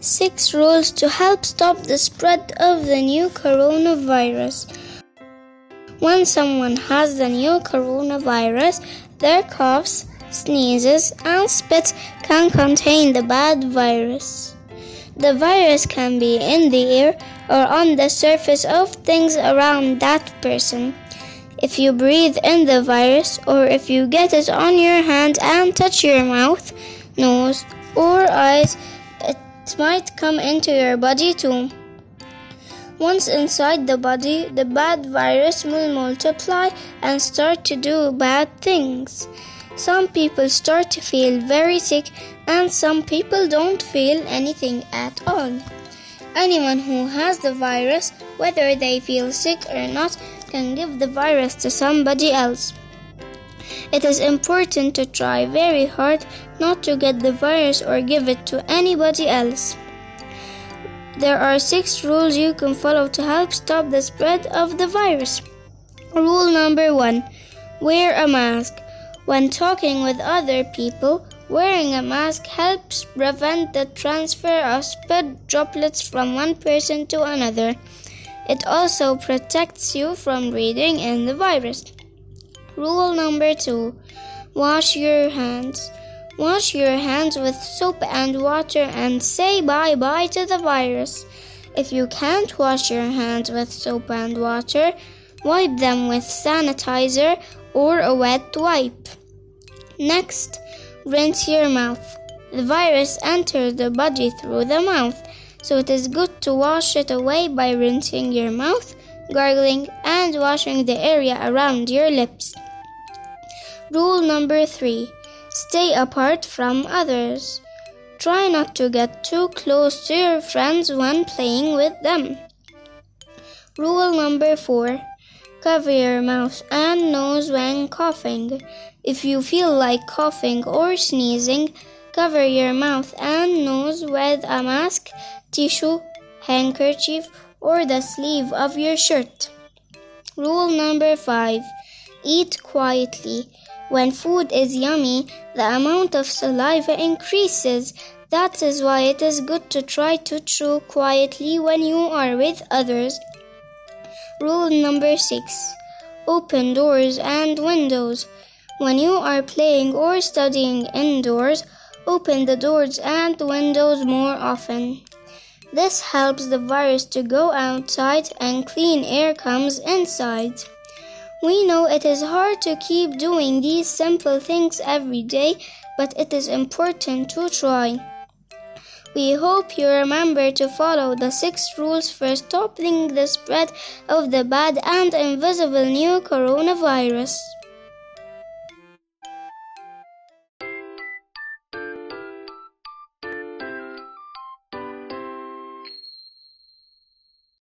Six rules to help stop the spread of the new coronavirus. When someone has the new coronavirus, their coughs, sneezes, and spits can contain the bad virus. The virus can be in the air or on the surface of things around that person. If you breathe in the virus or if you get it on your hand and touch your mouth, nose, or eyes, it might come into your body too. Once inside the body, the bad virus will multiply and start to do bad things. Some people start to feel very sick, and some people don't feel anything at all. Anyone who has the virus, whether they feel sick or not, can give the virus to somebody else. It is important to try very hard not to get the virus or give it to anybody else. There are six rules you can follow to help stop the spread of the virus. Rule number one Wear a mask. When talking with other people, wearing a mask helps prevent the transfer of spit droplets from one person to another. It also protects you from breathing in the virus. Rule number two Wash your hands. Wash your hands with soap and water and say bye bye to the virus. If you can't wash your hands with soap and water, wipe them with sanitizer or a wet wipe. Next, rinse your mouth. The virus enters the body through the mouth, so it is good to wash it away by rinsing your mouth, gargling, and washing the area around your lips. Rule number three stay apart from others. Try not to get too close to your friends when playing with them. Rule number four Cover your mouth and nose when coughing. If you feel like coughing or sneezing, cover your mouth and nose with a mask, tissue, handkerchief, or the sleeve of your shirt. Rule number five Eat quietly. When food is yummy, the amount of saliva increases. That is why it is good to try to chew quietly when you are with others. Rule number six Open doors and windows. When you are playing or studying indoors, open the doors and windows more often. This helps the virus to go outside and clean air comes inside. We know it is hard to keep doing these simple things every day, but it is important to try. We hope you remember to follow the six rules for stopping the spread of the bad and invisible new coronavirus.